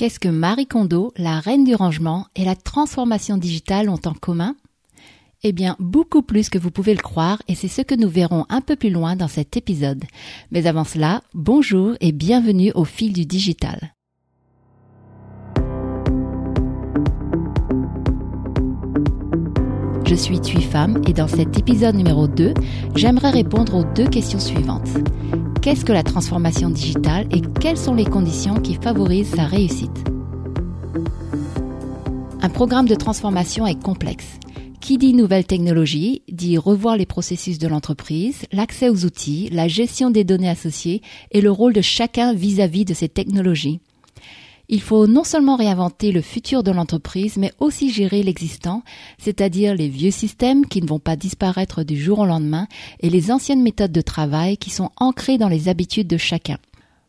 Qu'est-ce que Marie Kondo, la reine du rangement et la transformation digitale ont en commun? Eh bien, beaucoup plus que vous pouvez le croire et c'est ce que nous verrons un peu plus loin dans cet épisode. Mais avant cela, bonjour et bienvenue au fil du digital. Je suis Tui Femme et dans cet épisode numéro 2, j'aimerais répondre aux deux questions suivantes. Qu'est-ce que la transformation digitale et quelles sont les conditions qui favorisent sa réussite? Un programme de transformation est complexe. Qui dit nouvelle technologie dit revoir les processus de l'entreprise, l'accès aux outils, la gestion des données associées et le rôle de chacun vis-à-vis -vis de ces technologies. Il faut non seulement réinventer le futur de l'entreprise, mais aussi gérer l'existant, c'est-à-dire les vieux systèmes qui ne vont pas disparaître du jour au lendemain et les anciennes méthodes de travail qui sont ancrées dans les habitudes de chacun.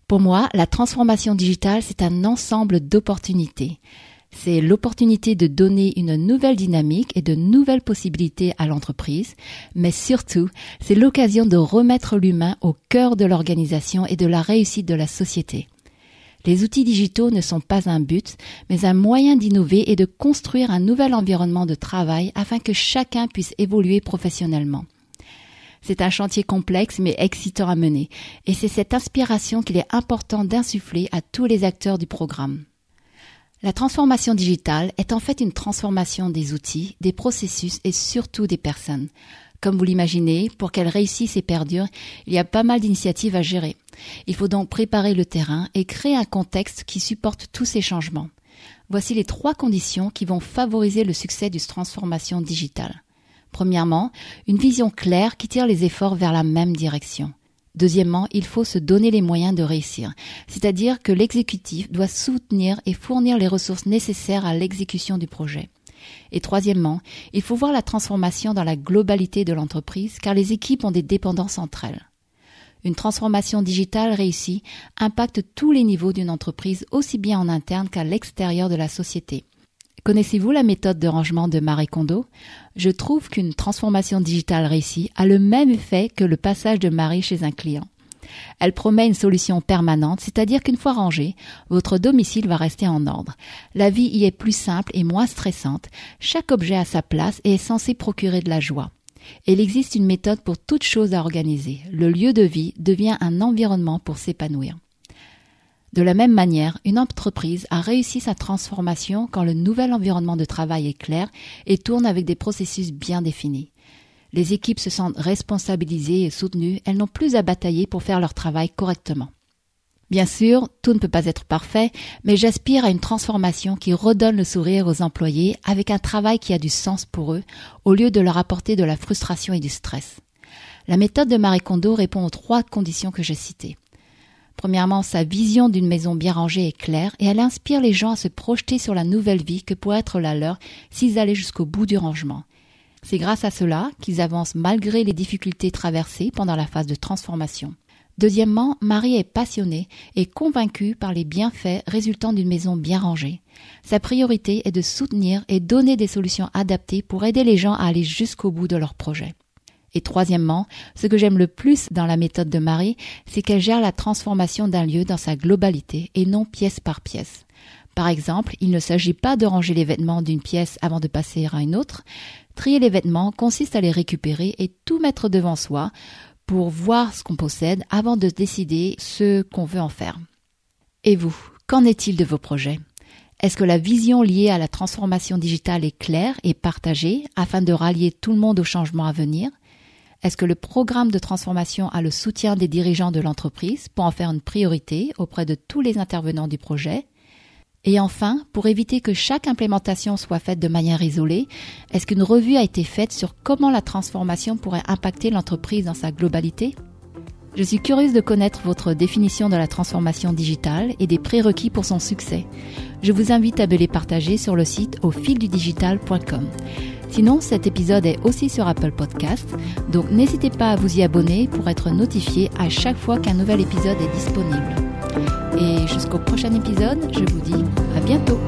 Pour moi, la transformation digitale, c'est un ensemble d'opportunités. C'est l'opportunité de donner une nouvelle dynamique et de nouvelles possibilités à l'entreprise, mais surtout, c'est l'occasion de remettre l'humain au cœur de l'organisation et de la réussite de la société. Les outils digitaux ne sont pas un but, mais un moyen d'innover et de construire un nouvel environnement de travail afin que chacun puisse évoluer professionnellement. C'est un chantier complexe mais excitant à mener, et c'est cette inspiration qu'il est important d'insuffler à tous les acteurs du programme. La transformation digitale est en fait une transformation des outils, des processus et surtout des personnes. Comme vous l'imaginez, pour qu'elle réussisse et perdure, il y a pas mal d'initiatives à gérer. Il faut donc préparer le terrain et créer un contexte qui supporte tous ces changements. Voici les trois conditions qui vont favoriser le succès d'une transformation digitale. Premièrement, une vision claire qui tire les efforts vers la même direction. Deuxièmement, il faut se donner les moyens de réussir, c'est-à-dire que l'exécutif doit soutenir et fournir les ressources nécessaires à l'exécution du projet. Et troisièmement, il faut voir la transformation dans la globalité de l'entreprise car les équipes ont des dépendances entre elles. Une transformation digitale réussie impacte tous les niveaux d'une entreprise aussi bien en interne qu'à l'extérieur de la société. Connaissez-vous la méthode de rangement de Marie Kondo? Je trouve qu'une transformation digitale réussie a le même effet que le passage de Marie chez un client. Elle promet une solution permanente, c'est-à-dire qu'une fois rangé, votre domicile va rester en ordre. La vie y est plus simple et moins stressante. Chaque objet a sa place et est censé procurer de la joie. il existe une méthode pour toute chose à organiser. Le lieu de vie devient un environnement pour s'épanouir. De la même manière, une entreprise a réussi sa transformation quand le nouvel environnement de travail est clair et tourne avec des processus bien définis. Les équipes se sentent responsabilisées et soutenues, elles n'ont plus à batailler pour faire leur travail correctement. Bien sûr, tout ne peut pas être parfait, mais j'aspire à une transformation qui redonne le sourire aux employés avec un travail qui a du sens pour eux, au lieu de leur apporter de la frustration et du stress. La méthode de Marie Kondo répond aux trois conditions que j'ai citées. Premièrement, sa vision d'une maison bien rangée est claire et elle inspire les gens à se projeter sur la nouvelle vie que pourrait être la leur s'ils allaient jusqu'au bout du rangement. C'est grâce à cela qu'ils avancent malgré les difficultés traversées pendant la phase de transformation. Deuxièmement, Marie est passionnée et convaincue par les bienfaits résultant d'une maison bien rangée. Sa priorité est de soutenir et donner des solutions adaptées pour aider les gens à aller jusqu'au bout de leur projet. Et troisièmement, ce que j'aime le plus dans la méthode de Marie, c'est qu'elle gère la transformation d'un lieu dans sa globalité et non pièce par pièce. Par exemple, il ne s'agit pas de ranger les vêtements d'une pièce avant de passer à une autre. Trier les vêtements consiste à les récupérer et tout mettre devant soi pour voir ce qu'on possède avant de décider ce qu'on veut en faire. Et vous, qu'en est-il de vos projets? Est-ce que la vision liée à la transformation digitale est claire et partagée afin de rallier tout le monde au changement à venir? Est-ce que le programme de transformation a le soutien des dirigeants de l'entreprise pour en faire une priorité auprès de tous les intervenants du projet? Et enfin, pour éviter que chaque implémentation soit faite de manière isolée, est-ce qu'une revue a été faite sur comment la transformation pourrait impacter l'entreprise dans sa globalité? Je suis curieuse de connaître votre définition de la transformation digitale et des prérequis pour son succès. Je vous invite à me les partager sur le site au fildudigital.com. Sinon, cet épisode est aussi sur Apple Podcast, donc n'hésitez pas à vous y abonner pour être notifié à chaque fois qu'un nouvel épisode est disponible. Et jusqu'au prochain épisode, je vous dis à bientôt